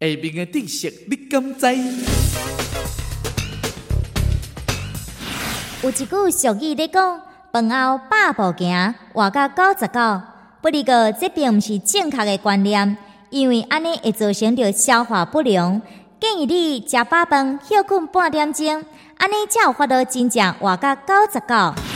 下面的知识你敢知？有一句俗语咧讲：饭后百步行，活到九十九。不过，这并毋是正确的观念，因为安尼会造成着消化不良。建议你食饱饭，休困半点钟，安尼才有法度真正活到九十九。